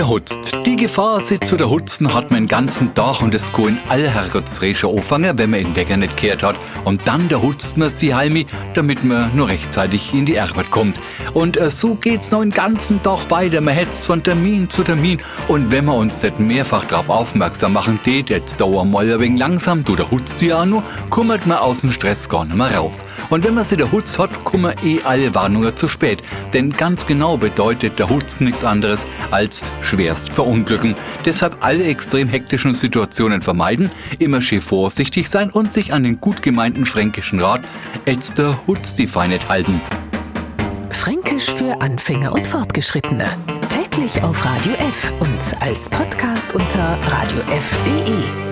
der Hutzt. Die Gefahr, sich zu der Hutzen hat man den ganzen Tag und es kann alle Herrgottsfrische anfangen, wenn man den Wecker nicht kehrt hat. Und dann der Hutzt man sie heimi, damit man nur rechtzeitig in die Arbeit kommt. Und äh, so geht's noch den ganzen Tag weiter. Man hetzt von Termin zu Termin. Und wenn wir uns nicht mehrfach darauf aufmerksam machen, tät jetzt ein wenig langsam, du der Hutzt ja nur, kummert man aus dem Stress gar nicht mehr raus. Und wenn man sie der Hutz hat, kummer eh alle Warnungen zu spät. Denn ganz genau bedeutet der Hutz nichts anderes als schwerst verunglücken. Deshalb alle extrem hektischen Situationen vermeiden, immer schön vorsichtig sein und sich an den gut gemeinten fränkischen Rat Ätzter Hutz halten. Fränkisch für Anfänger und Fortgeschrittene. Täglich auf Radio F und als Podcast unter radiof.de.